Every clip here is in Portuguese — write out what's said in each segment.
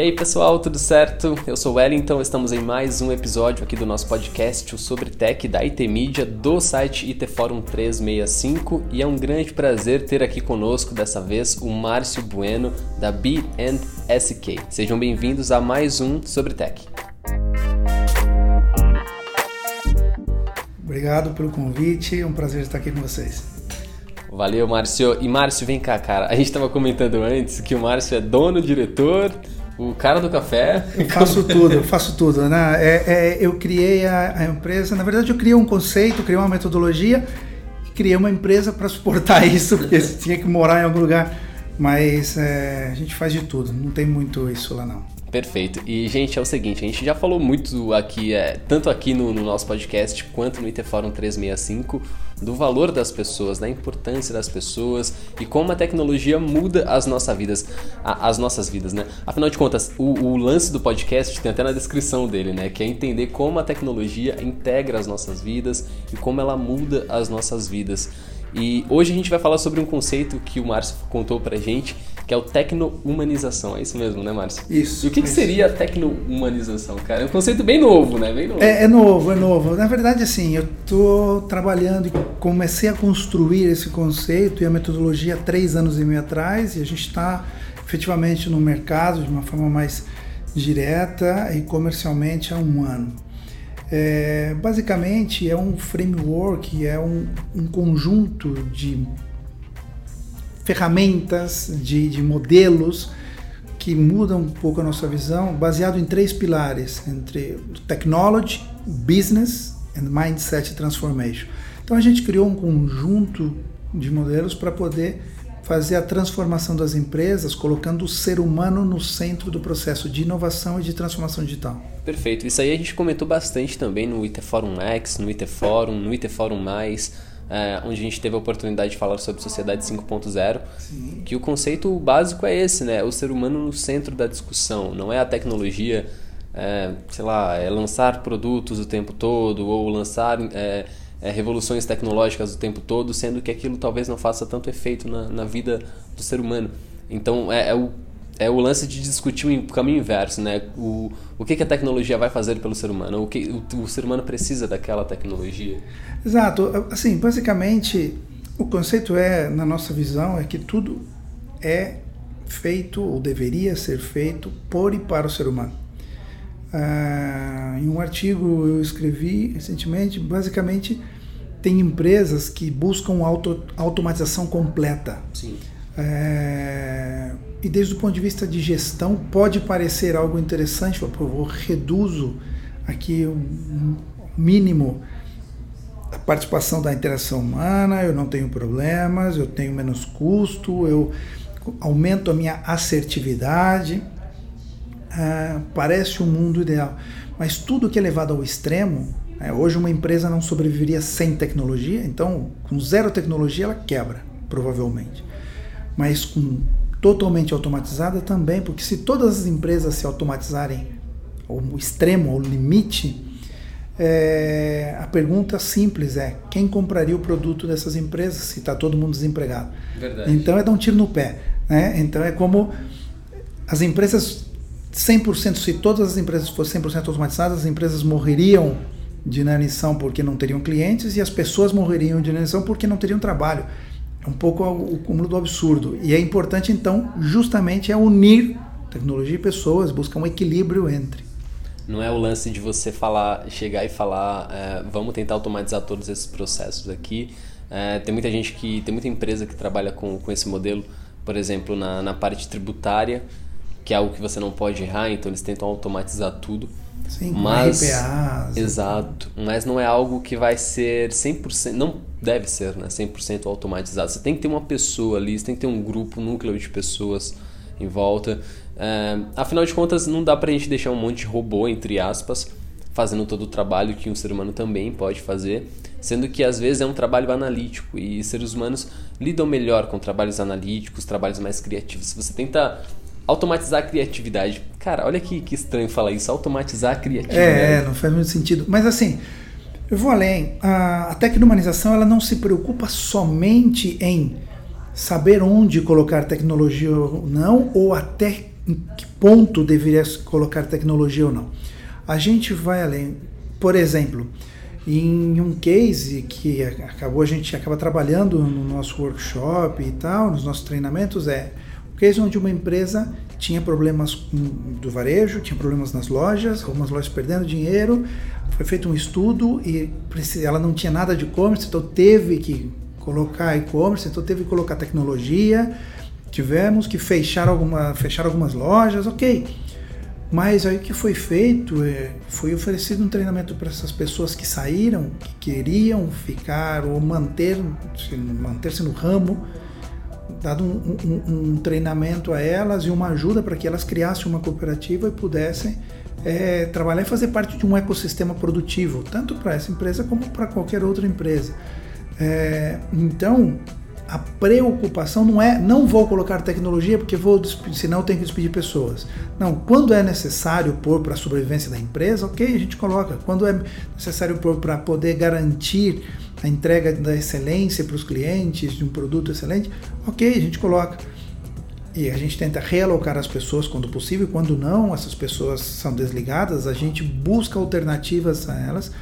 E aí pessoal, tudo certo? Eu sou o Wellington, estamos em mais um episódio aqui do nosso podcast sobre tech da IT Media do site IT Forum 365 e é um grande prazer ter aqui conosco dessa vez o Márcio Bueno da B&SK. Sejam bem-vindos a mais um sobre tech. Obrigado pelo convite, é um prazer estar aqui com vocês. Valeu, Márcio. E Márcio, vem cá, cara. A gente estava comentando antes que o Márcio é dono, diretor, o cara do café. Eu faço tudo, eu faço tudo. Né? É, é, eu criei a, a, empresa, na verdade, eu criei um conceito, criei uma metodologia e criei uma empresa para suportar isso, porque tinha que morar em algum lugar. Mas é, a gente faz de tudo, não tem muito isso lá não. Perfeito. E, gente, é o seguinte, a gente já falou muito aqui, é, tanto aqui no, no, nosso podcast quanto no IT Forum 365, do valor das pessoas, da importância das pessoas e como a tecnologia muda as nossas vidas, a, as nossas vidas, né? Afinal de contas, o, o, lance do podcast tem até na descrição dele, né? Que é entender como a tecnologia integra as nossas vidas e como ela muda as nossas vidas. E hoje a gente vai falar sobre um conceito que o Márcio contou pra gente, que é o tecno-humanização. É isso mesmo, né, Márcio? Isso. E o que, que seria a tecno-humanização, cara? É um conceito bem novo, né? Bem novo. É, é, novo, é novo. Na verdade, assim, eu tô trabalhando e comecei a construir esse conceito e a metodologia há três anos e meio atrás, e a gente está efetivamente no mercado de uma forma mais direta e comercialmente há um ano. É, basicamente é um framework, é um, um conjunto de ferramentas, de, de modelos que mudam um pouco a nossa visão, baseado em três pilares, entre technology, business and mindset transformation. Então a gente criou um conjunto de modelos para poder fazer a transformação das empresas, colocando o ser humano no centro do processo de inovação e de transformação digital. Perfeito. Isso aí a gente comentou bastante também no IT Forum X, no IT Forum, no IT Forum Mais é, onde a gente teve a oportunidade de falar sobre sociedade 5.0, que o conceito básico é esse, né? O ser humano no centro da discussão, não é a tecnologia, é, sei lá, é lançar produtos o tempo todo ou lançar é, é, revoluções tecnológicas o tempo todo, sendo que aquilo talvez não faça tanto efeito na, na vida do ser humano. Então é, é o é o lance de discutir o caminho inverso, né? O, o que, que a tecnologia vai fazer pelo ser humano? O que o, o ser humano precisa daquela tecnologia? Exato. Assim, basicamente, o conceito é, na nossa visão, é que tudo é feito ou deveria ser feito por e para o ser humano. Ah, em um artigo eu escrevi recentemente, basicamente tem empresas que buscam auto, automatização completa. Sim. É, e desde o ponto de vista de gestão, pode parecer algo interessante, eu reduzo aqui um mínimo a participação da interação humana, eu não tenho problemas, eu tenho menos custo, eu aumento a minha assertividade. É, parece um mundo ideal, mas tudo que é levado ao extremo, é, hoje uma empresa não sobreviveria sem tecnologia, então com zero tecnologia ela quebra, provavelmente mas com totalmente automatizada também, porque se todas as empresas se automatizarem ao extremo, ao limite, é, a pergunta simples é: quem compraria o produto dessas empresas se está todo mundo desempregado? Verdade. Então é dar um tiro no pé. Né? Então é como as empresas 100%, se todas as empresas fossem 100% automatizadas, as empresas morreriam de inanição porque não teriam clientes e as pessoas morreriam de inanição porque não teriam trabalho. É um pouco o cúmulo do absurdo. E é importante, então, justamente é unir tecnologia e pessoas, buscar um equilíbrio entre. Não é o lance de você falar, chegar e falar, é, vamos tentar automatizar todos esses processos aqui. É, tem muita gente que, tem muita empresa que trabalha com, com esse modelo, por exemplo, na, na parte tributária, que é algo que você não pode errar, então eles tentam automatizar tudo. Sim, mas RPAs, exato, mas não é algo que vai ser 100%, não deve ser, né, 100% automatizado. Você tem que ter uma pessoa ali, você tem que ter um grupo, um núcleo de pessoas em volta. É, afinal de contas, não dá pra gente deixar um monte de robô, entre aspas, fazendo todo o trabalho que um ser humano também pode fazer, sendo que às vezes é um trabalho analítico e seres humanos lidam melhor com trabalhos analíticos, trabalhos mais criativos. Se você tenta automatizar a criatividade. Cara, olha que, que estranho falar isso, automatizar a criatividade. É, não faz muito sentido. Mas assim, eu vou além. A, a tecnomanização ela não se preocupa somente em saber onde colocar tecnologia ou não, ou até em que ponto deveria colocar tecnologia ou não. A gente vai além. Por exemplo, em um case que acabou a gente acaba trabalhando no nosso workshop e tal, nos nossos treinamentos é case onde uma empresa tinha problemas do varejo, tinha problemas nas lojas, algumas lojas perdendo dinheiro, foi feito um estudo e ela não tinha nada de e-commerce, então teve que colocar e-commerce, então teve que colocar tecnologia, tivemos que fechar, alguma, fechar algumas lojas, ok. Mas aí o que foi feito é, foi oferecido um treinamento para essas pessoas que saíram, que queriam ficar ou manter-se manter no ramo, dado um, um, um, treinamento a elas e uma ajuda para que elas criassem uma cooperativa e pudessem é, trabalhar e fazer parte de um ecossistema produtivo, tanto para essa empresa como para qualquer outra empresa. É, então, a preocupação não é não vou colocar tecnologia porque vou senão tenho que despedir pessoas. Não, quando é necessário pôr para a sobrevivência da empresa, ok, a gente coloca. Quando é necessário pôr para poder garantir a entrega da excelência para os clientes de um produto excelente, ok, a gente coloca. E a gente tenta realocar as pessoas quando possível, quando não, essas pessoas são desligadas, a gente busca alternativas a elas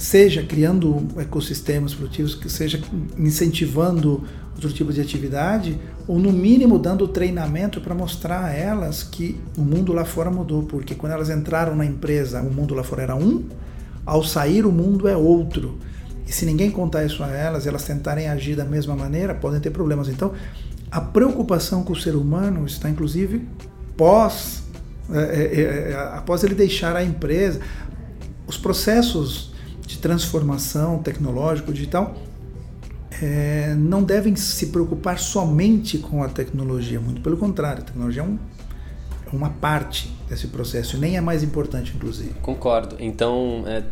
seja criando ecossistemas produtivos, que seja incentivando outro tipo de atividade, ou no mínimo dando treinamento para mostrar a elas que o mundo lá fora mudou, porque quando elas entraram na empresa, o mundo lá fora era um, ao sair o mundo é outro. E se ninguém contar isso a elas, elas tentarem agir da mesma maneira, podem ter problemas. Então, a preocupação com o ser humano está inclusive pós, é, é, é, após ele deixar a empresa. Os processos de transformação tecnológica, digital, é, não devem se preocupar somente com a tecnologia, muito pelo contrário, a tecnologia é, um, é uma parte desse processo, nem é mais importante, inclusive. Concordo. Então, é,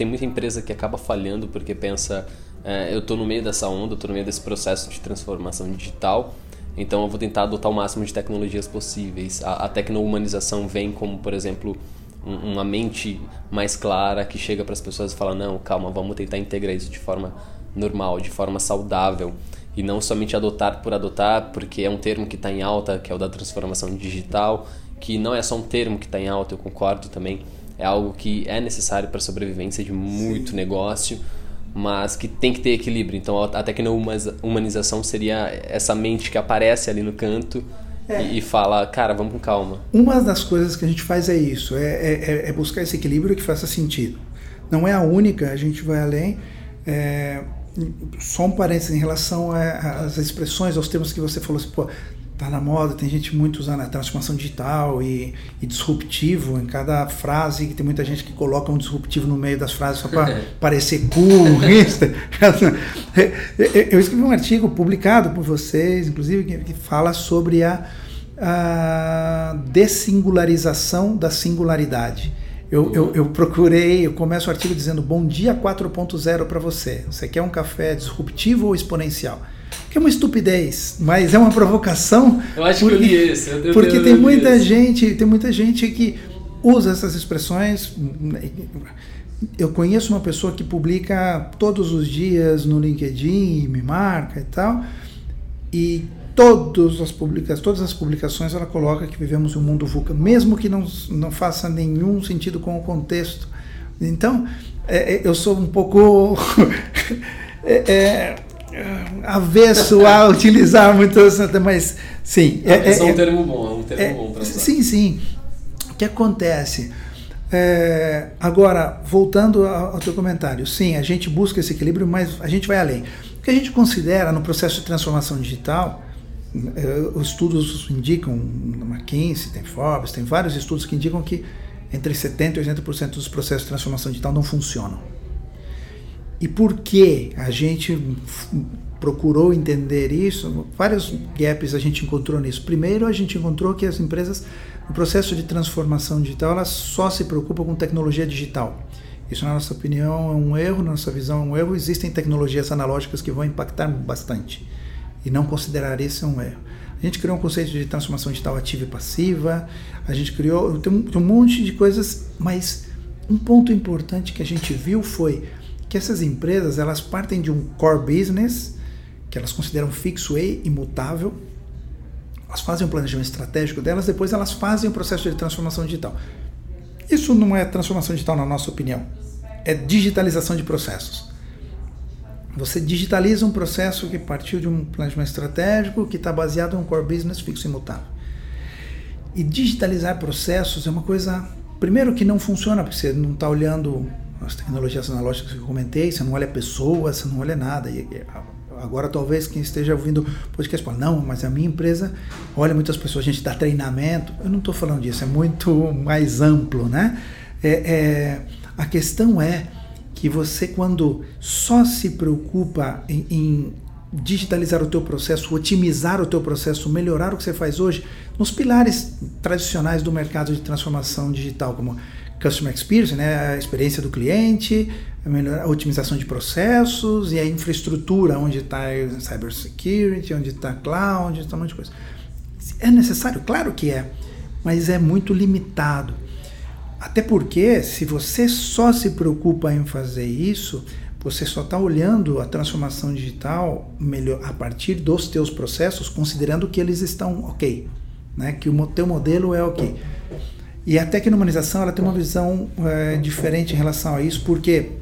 tem muita empresa que acaba falhando porque pensa, é, eu estou no meio dessa onda, estou no meio desse processo de transformação digital, então eu vou tentar adotar o máximo de tecnologias possíveis. A, a tecno-humanização vem como, por exemplo, uma mente mais clara que chega para as pessoas e fala: não, calma, vamos tentar integrar isso de forma normal, de forma saudável e não somente adotar por adotar, porque é um termo que está em alta, que é o da transformação digital, que não é só um termo que está em alta, eu concordo também, é algo que é necessário para a sobrevivência de muito Sim. negócio, mas que tem que ter equilíbrio. Então, a tecno-humanização seria essa mente que aparece ali no canto é. E, fala, cara, vamos com calma. Uma das coisas que a gente faz é isso, é, é, é, é buscar esse equilíbrio que faça sentido. Não é a única, a gente vai além. É, só um parênteses em relação às expressões, aos termos que você falou assim, pô, tá na moda, tem gente muito usando a transformação digital e, e, disruptivo em cada frase, que tem muita gente que coloca um disruptivo no meio das frases só para parecer cool. eu escrevi um artigo publicado por vocês, inclusive, que, que fala sobre a, a dessingularização da singularidade. Eu, eu, eu, procurei, eu começo o artigo dizendo bom dia 4.0 para você. Você quer um café disruptivo ou exponencial? Que é uma estupidez, mas é uma provocação. Eu acho porque, que eu li esse. Eu, porque eu tem muita esse. gente, tem muita gente que usa essas expressões. Eu conheço uma pessoa que publica todos os dias no LinkedIn, me marca e tal, e todas as publicações, todas as publicações ela coloca que vivemos um mundo VUCA, mesmo que não, não faça nenhum sentido com o contexto. Então, é, é eu sou um pouco é, é avesso a utilizar muito, mas sim. É, é, é, um termo bom, é um termo é, bom para usar. Sim, sim. O que acontece? É, agora, voltando ao, teu comentário, sim, a gente busca esse equilíbrio, mas a gente vai além. O que a gente considera no processo de transformação digital, é, os estudos indicam, na McKinsey, tem Forbes, tem vários estudos que indicam que entre 70% e 80% dos processos de transformação digital não funcionam. E por que a gente procurou entender isso? Vários gaps a gente encontrou nisso. Primeiro, a gente encontrou que as empresas, no processo de transformação digital, elas só se preocupam com tecnologia digital. Isso, na nossa opinião, é um erro, na nossa visão, é um erro. Existem tecnologias analógicas que vão impactar bastante. E não considerar isso é um erro. A gente criou um conceito de transformação digital ativa e passiva. A gente criou tem um, tem um monte de coisas, mas um ponto importante que a gente viu foi que essas empresas elas partem de um core business que elas consideram fixo e imutável, elas fazem o planejamento estratégico delas, depois elas fazem o processo de transformação digital. Isso não é transformação digital, na nossa opinião. É digitalização de processos. Você digitaliza um processo que partiu de um planejamento estratégico que está baseado em um core business fixo e imutável. E digitalizar processos é uma coisa, primeiro, que não funciona, porque você não está olhando as tecnologias analógicas que eu comentei, você não olha pessoas, você não olha nada. E agora talvez quem esteja ouvindo podcast fala, não, mas a minha empresa olha muitas pessoas, a gente dá treinamento. Eu não estou falando disso, é muito mais amplo, né? É, é, a questão é que você quando só se preocupa em, em digitalizar o teu processo, otimizar o teu processo, melhorar o que você faz hoje, nos pilares tradicionais do mercado de transformação digital, como Customer Experience, né, a experiência do cliente, a, otimização de processos e a infraestrutura, onde está cybersecurity, onde está cloud, onde está um monte de coisa. É necessário? Claro que é, mas é muito limitado. Até porque, se você só se preocupa em fazer isso, você só está olhando a transformação digital melhor a partir dos teus processos, considerando que eles estão ok, né? que o teu modelo é ok. E a tecnomanização ela tem uma visão é, diferente em relação a isso, porque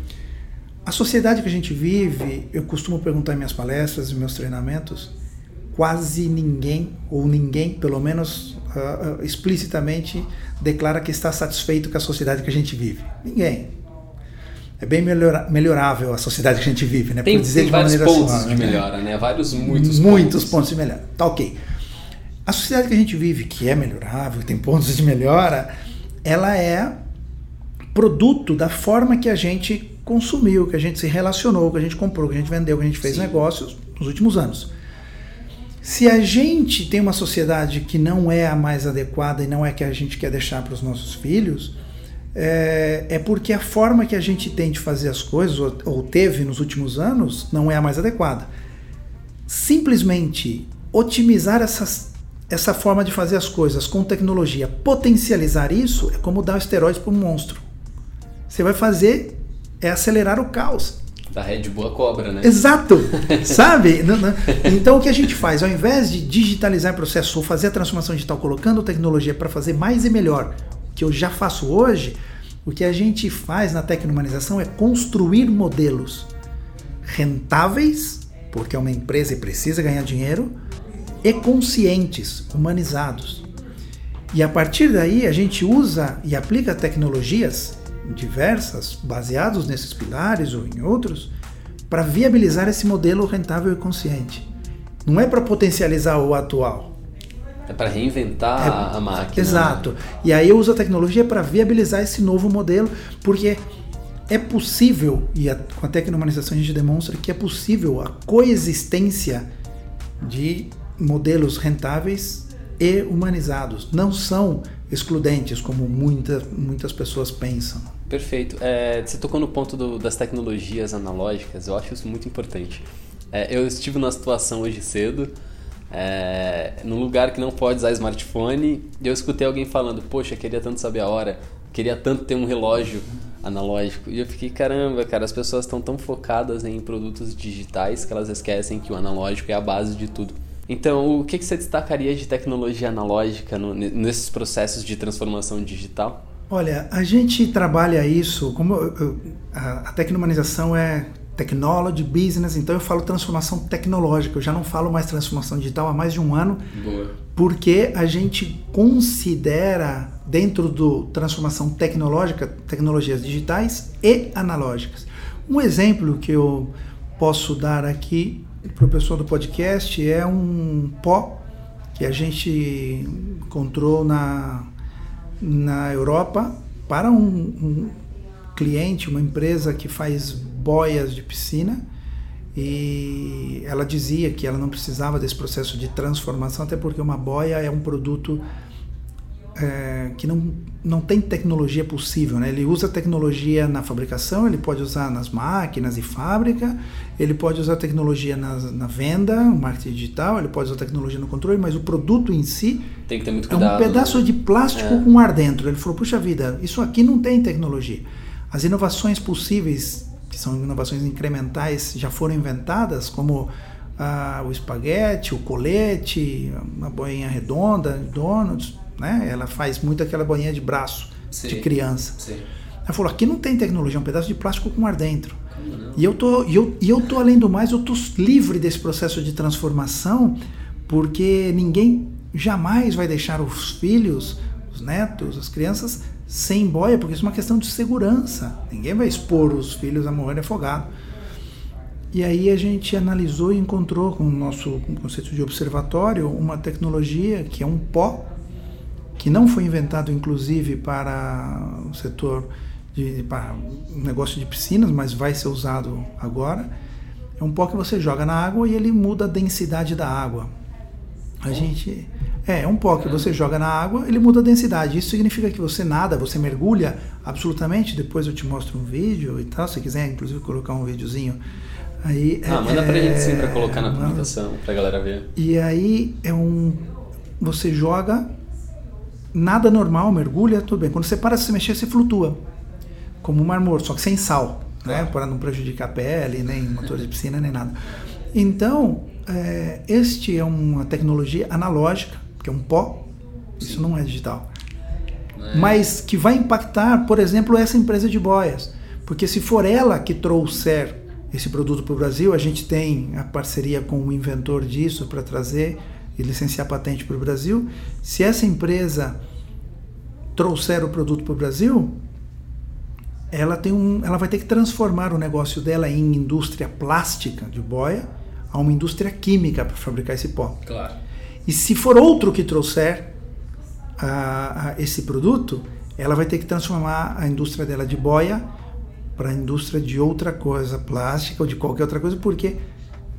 a sociedade que a gente vive, eu costumo perguntar em minhas palestras, em meus treinamentos, quase ninguém, ou ninguém, pelo menos uh, explicitamente, declara que está satisfeito com a sociedade que a gente vive. Ninguém. É bem melhora, melhorável a sociedade que a gente vive, né? Tem, Por dizer tem de vários pontos suave, de né? melhora, né? Vários, muitos, muitos pontos. pontos de melhora. Tá ok. A sociedade que a gente vive, que é melhorável, tem pontos de melhora, ela é produto da forma que a gente consumiu, que a gente se relacionou, que a gente comprou, que a gente vendeu, que a gente fez Sim. negócios nos últimos anos. Se a gente tem uma sociedade que não é a mais adequada e não é que a gente quer deixar para os nossos filhos, é, é, porque a forma que a gente tem de fazer as coisas, ou, ou teve nos últimos anos, não é a mais adequada. Simplesmente otimizar essas essa forma de fazer as coisas com tecnologia, potencializar isso, é como dar esteroides para um monstro. Você vai fazer é acelerar o caos. Da Red Bull a cobra, né? Exato! Sabe? Então o que a gente faz? Ao invés de digitalizar o processo ou fazer a transformação digital colocando tecnologia para fazer mais e melhor, que eu já faço hoje, o que a gente faz na tecnomanização é construir modelos rentáveis, porque é uma empresa e precisa ganhar dinheiro, e conscientes, humanizados. E a partir daí a gente usa e aplica tecnologias diversas, baseados nesses pilares ou em outros, para viabilizar esse modelo rentável e consciente. Não é para potencializar o atual. É para reinventar é, a máquina. Né? Exato. E aí eu uso a tecnologia para viabilizar esse novo modelo, porque é possível, e a, com a tecnomanização a gente demonstra que é possível a coexistência de modelos rentáveis e humanizados. Não são excludentes, como muita, muitas pessoas pensam. Perfeito. É, você tocou no ponto do, das tecnologias analógicas, eu acho isso muito importante. É, eu estive numa situação hoje cedo, é, num lugar que não pode usar smartphone, e eu escutei alguém falando: Poxa, queria tanto saber a hora, queria tanto ter um relógio analógico. E eu fiquei: caramba, cara, as pessoas estão tão focadas em produtos digitais que elas esquecem que o analógico é a base de tudo. Então, o que, que você destacaria de tecnologia analógica no, nesses processos de transformação digital? Olha, a gente trabalha isso, como eu, a, a tecnomanização é technology, business, então eu falo transformação tecnológica, eu já não falo mais transformação digital há mais de um ano, Boa. porque a gente considera dentro do transformação tecnológica tecnologias digitais e analógicas. Um exemplo que eu posso dar aqui para o pessoal do podcast é um pó que a gente encontrou na, na Europa para um, um cliente, uma empresa que faz boias de piscina. E ela dizia que ela não precisava desse processo de transformação, até porque uma boia é um produto é, que não, não tem tecnologia possível. Né? Ele usa tecnologia na fabricação, ele pode usar nas máquinas e fábrica, ele pode usar tecnologia na, na venda, no marketing digital, ele pode usar tecnologia no controle, mas o produto em si tem que ter muito cuidado, é um pedaço né? de plástico é. com ar dentro. Ele falou, puxa vida, isso aqui não tem tecnologia. As inovações possíveis, que são inovações incrementais, já foram inventadas, como ah, o espaguete, o colete, uma boinha redonda, donuts, né? Ela faz muito aquela boinha de braço Sim. de criança. Sim. Ela falou: aqui não tem tecnologia, é um pedaço de plástico com ar dentro. E eu tô, e eu, e eu tô além do mais, eu tô livre desse processo de transformação, porque ninguém jamais vai deixar os filhos, os netos, as crianças sem boia, porque isso é uma questão de segurança. Ninguém vai expor os filhos a morrer afogado. E aí a gente analisou e encontrou com o nosso conceito de observatório uma tecnologia que é um pó que não foi inventado inclusive para o setor de para negócio de piscinas, mas vai ser usado agora. É um pó que você joga na água e ele muda a densidade da água. A gente é, é um pó que você joga na água, ele muda a densidade. Isso significa que você nada, você mergulha absolutamente. Depois eu te mostro um vídeo e tal, se quiser inclusive colocar um videozinho Aí, ah, manda pra gente sim pra colocar na publicação, pra galera ver. E aí é um. Você joga, nada normal, mergulha, tudo bem. Quando você para de se mexer, você flutua. Como um mar morto, só que sem sal, né? Para não prejudicar a pele, nem motor de piscina, nem nada. Então, é, este é uma tecnologia analógica, que é um pó, isso não é digital. É. Mas que vai impactar, por exemplo, essa empresa de boias. Porque se for ela que trouxer esse produto para o Brasil. A gente tem a parceria com o inventor disso para trazer e licenciar patente para o Brasil. Se essa empresa trouxer o produto para o Brasil, ela, tem um, ela vai ter que transformar o negócio dela em indústria plástica de boia a uma indústria química para fabricar esse pó. Claro. E se for outro que trouxer a, a esse produto, ela vai ter que transformar a indústria dela de boia para a indústria de outra coisa, plástica ou de qualquer outra coisa, porque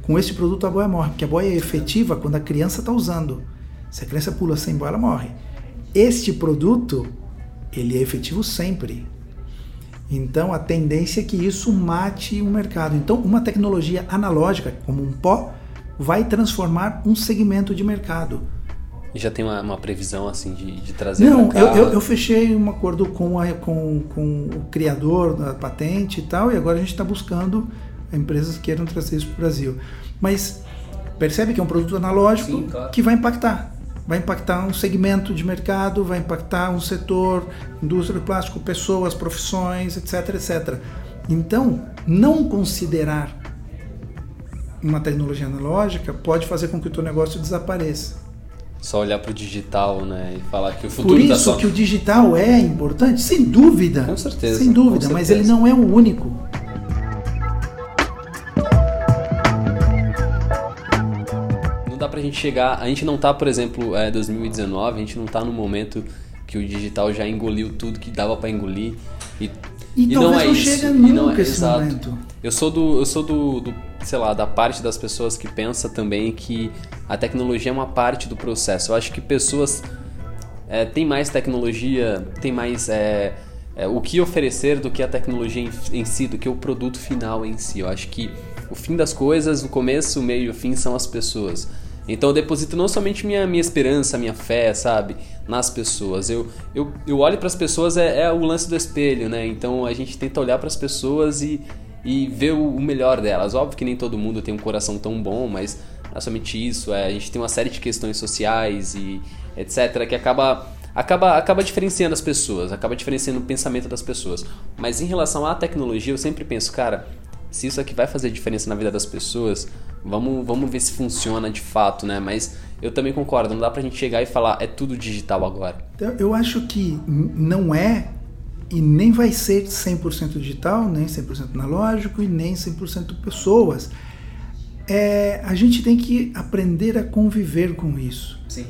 com esse produto a boia morre, porque a boia é efetiva quando a criança está usando. Se a criança pula sem boia, ela morre. Este produto, ele é efetivo sempre. Então a tendência é que isso mate o mercado. Então uma tecnologia analógica, como um pó, vai transformar um segmento de mercado. E já tem uma, uma previsão assim de, de trazer Não, eu, eu, eu, fechei um acordo com, a, com, com o criador da patente e tal, e agora a gente está buscando empresas que queiram trazer isso para o Brasil. Mas percebe que é um produto analógico Sim, claro. que vai impactar. Vai impactar um segmento de mercado, vai impactar um setor, indústria do plástico, pessoas, profissões, etc, etc. Então, não considerar uma tecnologia analógica pode fazer com que o teu negócio desapareça só olhar para o digital, né, e falar que o futuro Por tá isso que o digital é importante, sem dúvida. Com certeza. Sem dúvida, mas ele não é o único. Gente chegar, a gente não tá, por exemplo, é 2019, a gente não tá no momento que o digital já engoliu tudo que dava para engolir e e, e não é não isso. nunca não é, exato. momento. Eu sou do eu sou do, do sei lá, da parte das pessoas que pensa também que a tecnologia é uma parte do processo. Eu acho que pessoas é, têm mais tecnologia, tem mais é, é, o que oferecer do que a tecnologia em, em, si, do que o produto final em si. Eu acho que o fim das coisas, o começo, o meio e o fim são as pessoas. Então eu deposito não somente minha, minha esperança, minha fé, sabe, nas pessoas. Eu, eu, eu olho para as pessoas, é, é o lance do espelho, né? Então a gente tenta olhar para as pessoas e e ver o melhor delas. Óbvio que nem todo mundo tem um coração tão bom, mas não é somente isso. É, a gente tem uma série de questões sociais e etc. que acaba, acaba, acaba diferenciando as pessoas, acaba diferenciando o pensamento das pessoas. Mas em relação à tecnologia, eu sempre penso, cara, se isso aqui vai fazer diferença na vida das pessoas, vamos, vamos ver se funciona de fato, né? Mas eu também concordo, não dá pra gente chegar e falar é tudo digital agora. Eu acho que não é e nem vai ser 100% digital, nem 100% analógico e nem 100% pessoas. É, a gente tem que aprender a conviver com isso. Sim.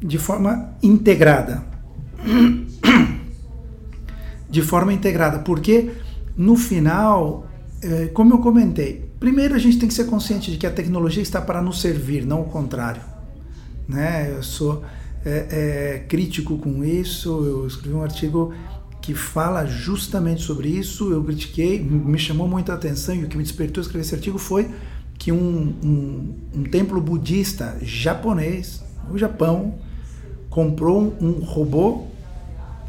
De forma integrada. De forma integrada, porque no final, como eu comentei, primeiro a gente tem que ser consciente de que a tecnologia está para nos servir, não o contrário. Né? Eu sou é, é, crítico com isso, eu escrevi um artigo que fala justamente sobre isso. Eu critiquei, me chamou muita atenção e o que me despertou a escrever esse artigo foi que um, um, um templo budista japonês, no Japão, comprou um robô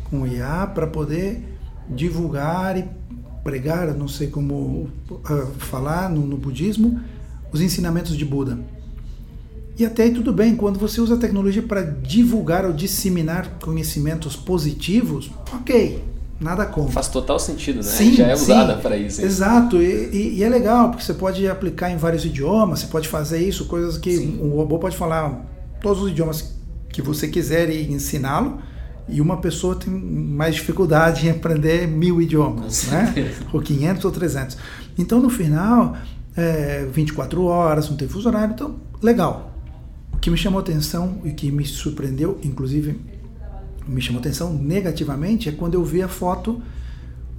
com IA para poder divulgar e pregar, não sei como uh, falar no, no, budismo, os ensinamentos de Buda. E até aí tudo bem, quando você usa a tecnologia para divulgar ou disseminar conhecimentos positivos, ok, nada contra. Faz total sentido, né? Sim, Já é usada para isso. Hein? Exato, e, e, e, é legal, porque você pode aplicar em vários idiomas, você pode fazer isso, coisas que Sim. um robô pode falar todos os idiomas que você quiser e ensiná-lo, e uma pessoa tem mais dificuldade em aprender mil idiomas, né? ou 500 ou 300. Então, no final, é, 24 horas, não tem fuso horário, então, legal que me chamou atenção e que me surpreendeu, inclusive me chamou atenção negativamente, é quando eu vi a foto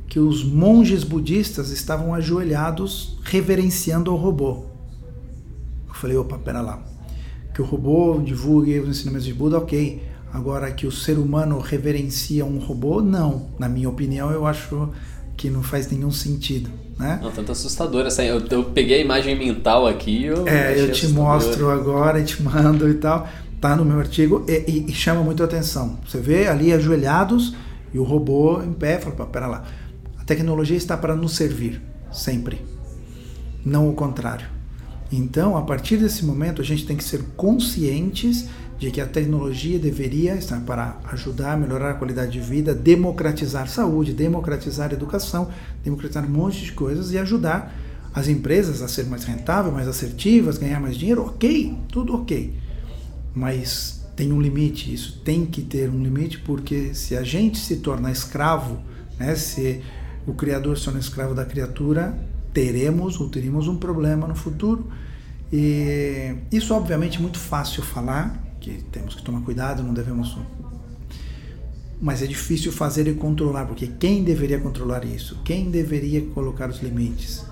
que os monges budistas estavam ajoelhados reverenciando o robô. Eu falei, opa, pera lá. Que o robô divulgue os ensinamentos de Buda, ok. Agora que o ser humano reverencia um robô, não. Na minha opinião, eu acho que não faz nenhum sentido. Né? Não, tanto assustador. Assim, eu, eu peguei a imagem mental aqui. Eu é, eu te assustador. mostro agora e te mando e tal. Tá no meu artigo e, e, e, chama muito atenção. Você vê ali ajoelhados e o robô em pé. Fala, pera lá. A tecnologia está para nos servir, sempre. Não o contrário. Então, a partir desse momento, a gente tem que ser conscientes de que a tecnologia deveria estar para ajudar a melhorar a qualidade de vida, democratizar saúde, democratizar educação, democratizar um monte de coisas e ajudar as empresas a ser mais rentáveis, mais assertivas, ganhar mais dinheiro, ok, tudo ok. Mas tem um limite, isso tem que ter um limite, porque se a gente se torna escravo, né, se o Criador se torna escravo da criatura, teremos ou teríamos um problema no futuro. E isso, obviamente, é muito fácil falar, que temos que tomar cuidado, não devemos. Mas é difícil fazer e controlar, porque quem deveria controlar isso? Quem deveria colocar os limites?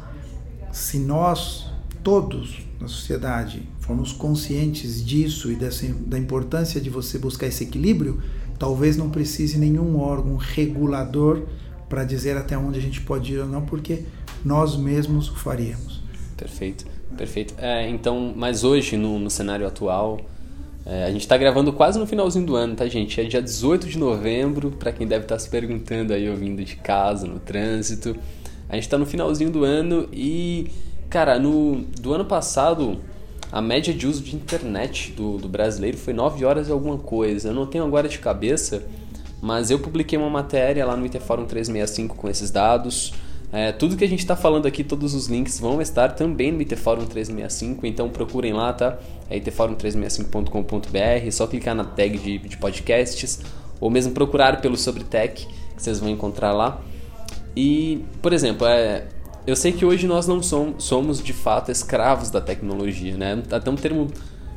Se nós, todos na sociedade, formos conscientes disso e dessa, da importância de você buscar esse equilíbrio, talvez não precise nenhum órgão regulador para dizer até onde a gente pode ir ou não, porque nós mesmos o faríamos. Perfeito, perfeito. É, então, mas hoje, no, no cenário atual, é, a gente está gravando quase no finalzinho do ano, tá, gente? É dia 18 de novembro, para quem deve estar tá se perguntando aí, ouvindo de casa, no trânsito. A gente está no finalzinho do ano e, cara, no, do ano passado, a média de uso de internet do, do brasileiro foi 9 horas e alguma coisa. Eu não tenho agora de cabeça, mas eu publiquei uma matéria lá no Interforum 365 com esses dados. É, tudo que a gente está falando aqui, todos os links vão estar também no ITForum 365, então procurem lá, tá? É itforum365.com.br, é só clicar na tag de, de podcasts, ou mesmo procurar pelo Sobre Tech, que vocês vão encontrar lá. E, por exemplo, é, eu sei que hoje nós não somos, somos de fato escravos da tecnologia, né? Até um termo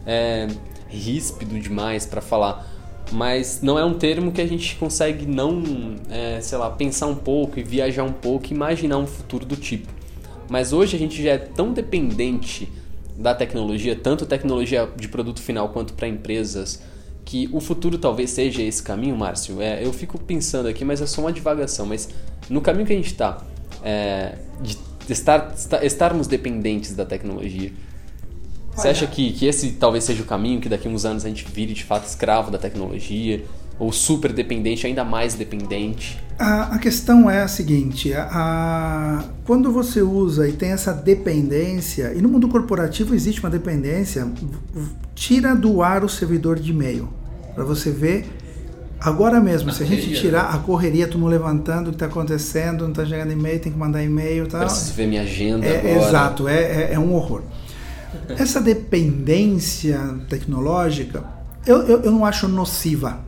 é, ríspido demais para falar mas não é um termo que a gente consegue não, é, sei lá, pensar um pouco e viajar um pouco, imaginar um futuro do tipo. Mas hoje a gente já é tão dependente da tecnologia, tanto tecnologia de produto final quanto para empresas, que o futuro talvez seja esse caminho, Márcio. É, eu fico pensando aqui, mas é só uma divagação. Mas no caminho que a gente está, é, de estar, estarmos dependentes da tecnologia, você acha que, que esse talvez seja o caminho, que daqui a uns anos a gente vire de fato escravo da tecnologia? Ou super dependente, ainda mais dependente? A, a questão é a seguinte: a, quando você usa e tem essa dependência, e no mundo corporativo existe uma dependência, tira do ar o servidor de e-mail. Para você ver Agora mesmo, a se a gente tirar a correria, tu me levantando, o que está acontecendo, não está chegando e-mail, tem que mandar e-mail. Tá? Preciso ver minha agenda é, agora. Exato, é, é, é um horror. Essa dependência tecnológica, eu, eu, eu não acho nociva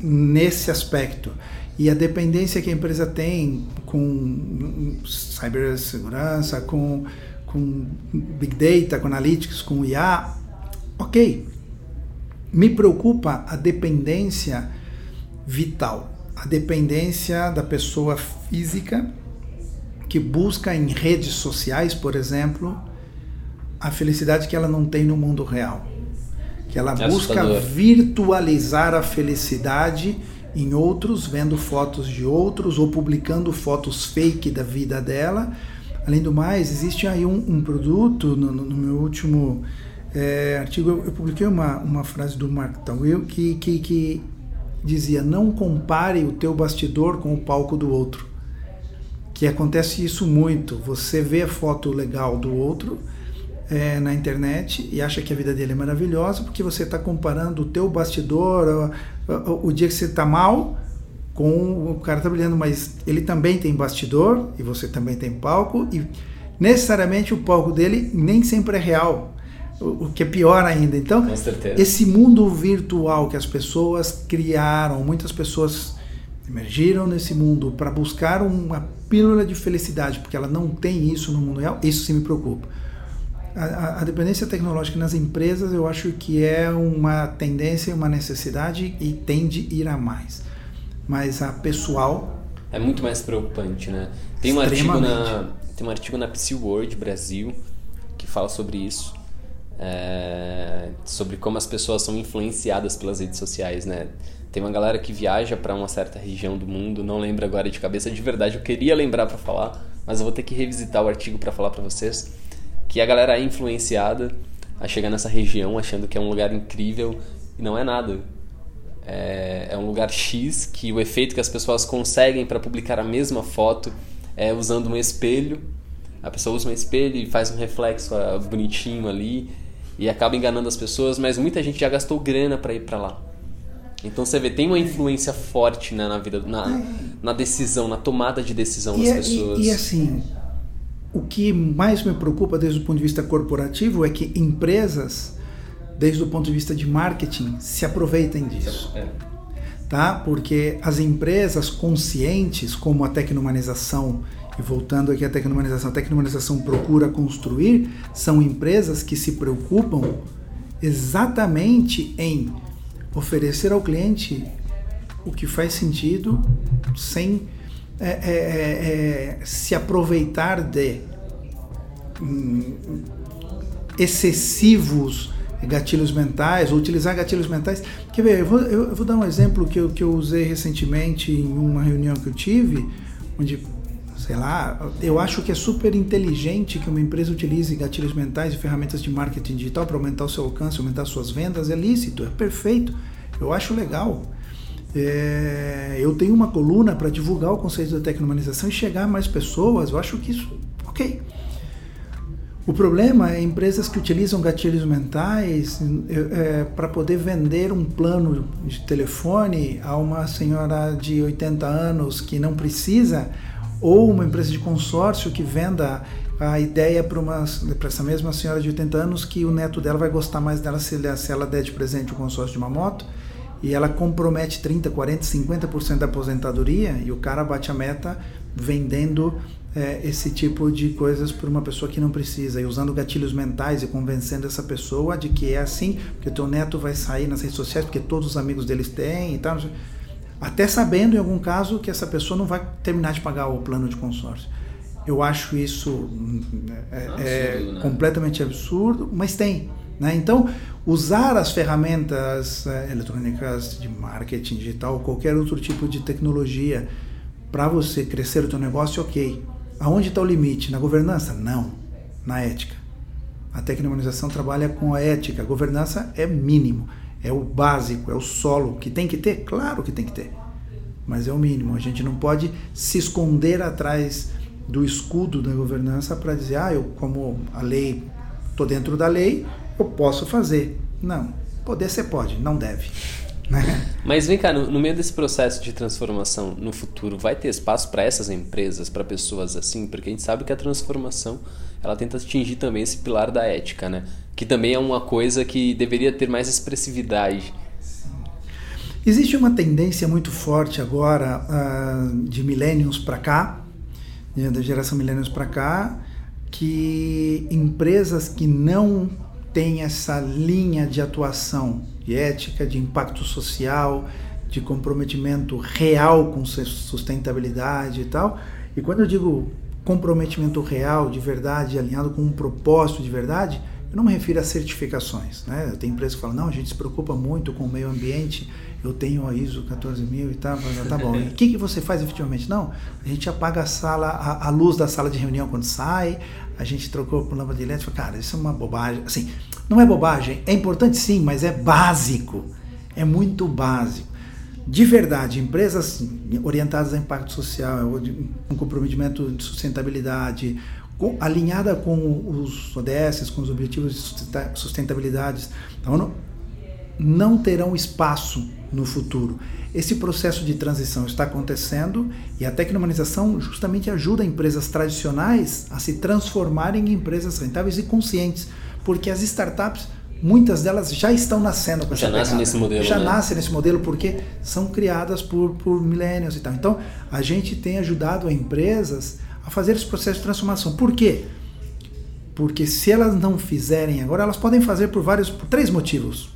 nesse aspecto. E a dependência que a empresa tem com cibersegurança, com, com big data, com analytics, com IA, ok. Me preocupa a dependência vital, a dependência da pessoa física que busca em redes sociais, por exemplo, a felicidade que ela não tem no mundo real. Que ela é busca assustador. virtualizar a felicidade em outros, vendo fotos de outros ou publicando fotos fake da vida dela. Além do mais, existe aí um, um produto, no, no, meu último é, artigo, eu, eu, publiquei uma, uma frase do Mark Twain que, que, que dizia: Não compare o teu bastidor com o palco do outro. Que acontece isso muito. Você vê a foto legal do outro é, na internet e acha que a vida dele é maravilhosa porque você está comparando o teu bastidor, o, o, o dia que você está mal, com o cara tá brilhando, mas ele também tem bastidor e você também tem palco e necessariamente o palco dele nem sempre é real, o, que é pior ainda. Então, esse mundo virtual que as pessoas criaram, muitas pessoas emergiram nesse mundo para buscar uma pílula de felicidade, porque ela não tem isso no mundo real, isso sim me preocupa. A, a, dependência tecnológica nas empresas eu acho que é uma tendência, uma necessidade e tende a ir a mais. Mas a pessoal. É muito mais preocupante, né? Tem um artigo na, tem um artigo na World Brasil que fala sobre isso. É, sobre como as pessoas são influenciadas pelas redes sociais, né? Tem uma galera que viaja para uma certa região do mundo, não lembro agora de cabeça de verdade, eu queria lembrar para falar, mas eu vou ter que revisitar o artigo para falar para vocês que a galera é influenciada a chegar nessa região achando que é um lugar incrível e não é nada. É, é um lugar X que o efeito que as pessoas conseguem para publicar a mesma foto é usando um espelho. A pessoa usa um espelho e faz um reflexo ah, bonitinho ali e acaba enganando as pessoas, mas muita gente já gastou grana para ir para lá. Então você vê, tem uma influência forte né, na vida, na, na decisão, na tomada de decisão e, das é, pessoas. E, e assim, o que mais me preocupa desde o ponto de vista corporativo é que empresas, desde o ponto de vista de marketing, se aproveitem disso. É. Tá? Porque as empresas conscientes, como a tecnomanização, e voltando aqui à tecnomanização, a tecnomanização procura construir, são empresas que se preocupam exatamente em oferecer ao cliente o que faz sentido sem é, é, é, é, se aproveitar de hum, excessivos gatilhos mentais, ou utilizar gatilhos mentais. Quer ver, eu vou, eu vou dar um exemplo que eu, que eu usei recentemente em uma reunião que eu tive, onde, sei lá, eu acho que é super inteligente que uma empresa utilize gatilhos mentais e ferramentas de marketing digital para aumentar o seu alcance, aumentar suas vendas, é lícito, é perfeito, eu acho legal. É, eu tenho uma coluna para divulgar o conceito da tecnomanização e chegar a mais pessoas. Eu acho que isso, ok. O problema é empresas que utilizam gatilhos mentais é, para poder vender um plano de telefone a uma senhora de 80 anos que não precisa, ou uma empresa de consórcio que venda a ideia para essa mesma senhora de 80 anos que o neto dela vai gostar mais dela se, se ela der de presente o consórcio de uma moto e ela compromete 30, 40, 50% da aposentadoria e o cara bate a meta vendendo é, esse tipo de coisas para uma pessoa que não precisa e usando gatilhos mentais e convencendo essa pessoa de que é assim, porque teu neto vai sair nas redes sociais porque todos os amigos deles têm e tal. Até sabendo em algum caso que essa pessoa não vai terminar de pagar o plano de consórcio. Eu acho isso é, é, absurdo, né? completamente absurdo, mas tem. Né? Então, usar as ferramentas é, eletrônicas de marketing digital, qualquer outro tipo de tecnologia para você crescer o teu negócio, ok. Aonde está o limite? Na governança? Não. Na ética. A tecnologização trabalha com a ética. A governança é mínimo, é o básico, é o solo que tem que ter. Claro que tem que ter, mas é o mínimo. A gente não pode se esconder atrás do escudo da governança para dizer, ah, eu como a lei, estou dentro da lei, eu posso fazer. Não, poder você pode, não deve. Né? Mas vem cá, no, no, meio desse processo de transformação no futuro, vai ter espaço para essas empresas, para pessoas assim? Porque a gente sabe que a transformação ela tenta atingir também esse pilar da ética, né? Que também é uma coisa que deveria ter mais expressividade. Existe uma tendência muito forte agora uh, de milênios para cá, né, da geração milênios para cá, que empresas que não tem essa linha de atuação de ética, de impacto social, de comprometimento real com sustentabilidade e tal. E quando eu digo comprometimento real, de verdade, alinhado com um propósito de verdade, eu não me refiro a certificações. Né? Tem empresas que falam, não, a gente se preocupa muito com o meio ambiente, eu tenho a ISO 14000 e tal, tá bom. E o que, que você faz efetivamente? Não, a gente apaga a sala, a, a luz da sala de reunião quando sai, a gente trocou por lâmpada de LED. Cara, isso é uma bobagem. Assim, não é bobagem, é importante sim, mas é básico. É muito básico. De verdade, empresas orientadas a impacto social, um comprometimento de sustentabilidade, alinhada com os ODS, com os Objetivos de Sustentabilidade da ONU, não terão espaço no futuro. Esse processo de transição está acontecendo e a tecnomanização justamente ajuda empresas tradicionais a se transformarem em empresas rentáveis e conscientes, porque as startups muitas delas já estão nascendo com já essa nascem nesse modelo já né? nascem nesse modelo porque são criadas por por millennials e tal. Então a gente tem ajudado empresas a fazer esse processo de transformação. Por quê? Porque se elas não fizerem agora elas podem fazer por vários por três motivos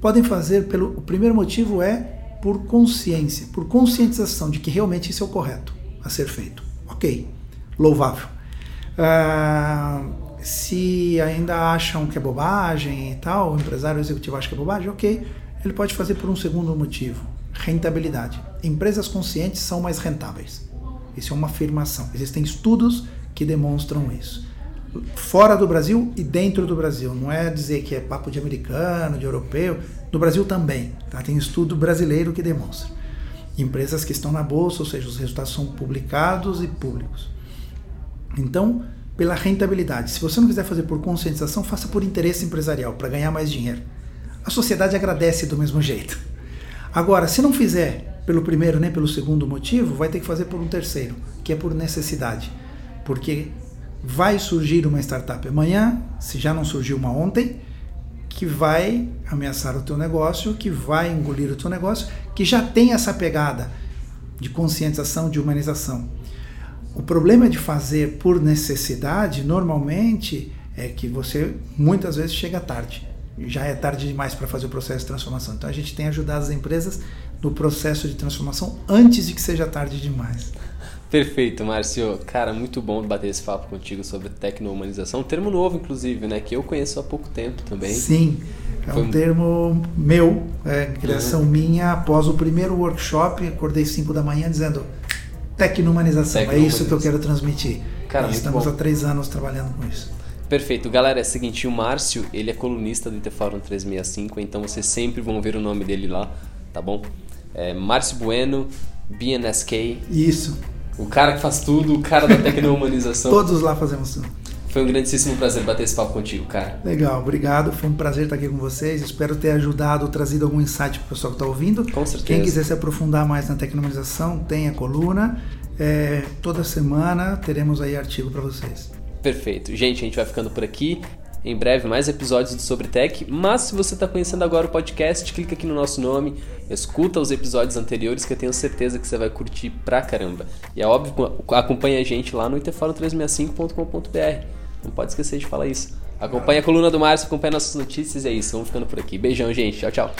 podem fazer pelo o primeiro motivo é por consciência, por conscientização de que realmente isso é o correto a ser feito. Ok, louvável. Uh, se ainda acham que é bobagem e tal, o empresário executivo acha que é bobagem, ok, ele pode fazer por um segundo motivo: rentabilidade. Empresas conscientes são mais rentáveis. Isso é uma afirmação. Existem estudos que demonstram isso fora do Brasil e dentro do Brasil. Não é dizer que é papo de americano, de europeu, no Brasil também. Tá? Tem estudo brasileiro que demonstra. Empresas que estão na bolsa, ou seja, os resultados são publicados e públicos. Então, pela rentabilidade. Se você não quiser fazer por conscientização, faça por interesse empresarial, para ganhar mais dinheiro. A sociedade agradece do mesmo jeito. Agora, se não fizer pelo primeiro nem pelo segundo motivo, vai ter que fazer por um terceiro, que é por necessidade. Porque vai surgir uma startup amanhã, se já não surgiu uma ontem, que vai ameaçar o teu negócio, que vai engolir o teu negócio, que já tem essa pegada de conscientização, de humanização. O problema de fazer por necessidade, normalmente, é que você muitas vezes chega tarde. Já é tarde demais para fazer o processo de transformação. Então a gente tem ajudado as empresas no processo de transformação antes de que seja tarde demais. Perfeito, Márcio. Cara, muito bom bater esse papo contigo sobre tecno-humanização. Um termo novo, inclusive, né? Que eu conheço há pouco tempo também. Sim, é Foi... um termo meu, é, criação uhum. minha. Após o primeiro workshop, acordei 5 da manhã dizendo tecno-humanização. É isso que eu quero transmitir. Cara, e estamos bom. há três anos trabalhando com isso. Perfeito. Galera, é o seguinte, o Márcio, ele é colunista do IT Fórum 365, então vocês sempre vão ver o nome dele lá, tá bom? É Márcio Bueno, BNSK. Isso. O cara que faz tudo, o cara da tecno-humanização. Todos lá fazemos tudo. Foi um grandíssimo prazer bater esse papo contigo, cara. Legal, obrigado. Foi um prazer estar aqui com vocês. Espero ter ajudado, trazido algum insight para o pessoal que está ouvindo. Com certeza. Quem quiser se aprofundar mais na tecnologização, tem a coluna. É, toda semana teremos aí artigo para vocês. Perfeito. Gente, a gente vai ficando por aqui. Em breve, mais episódios do Sobre Tech. Mas se você está conhecendo agora o podcast, clica aqui no nosso nome, escuta os episódios anteriores que eu tenho certeza que você vai curtir pra caramba. E é óbvio, acompanha a gente lá no interfórum365.com.br. Não pode esquecer de falar isso. Acompanha a coluna do Márcio, acompanha nossas notícias e é isso. Vamos ficando por aqui. Beijão, gente. Tchau, tchau.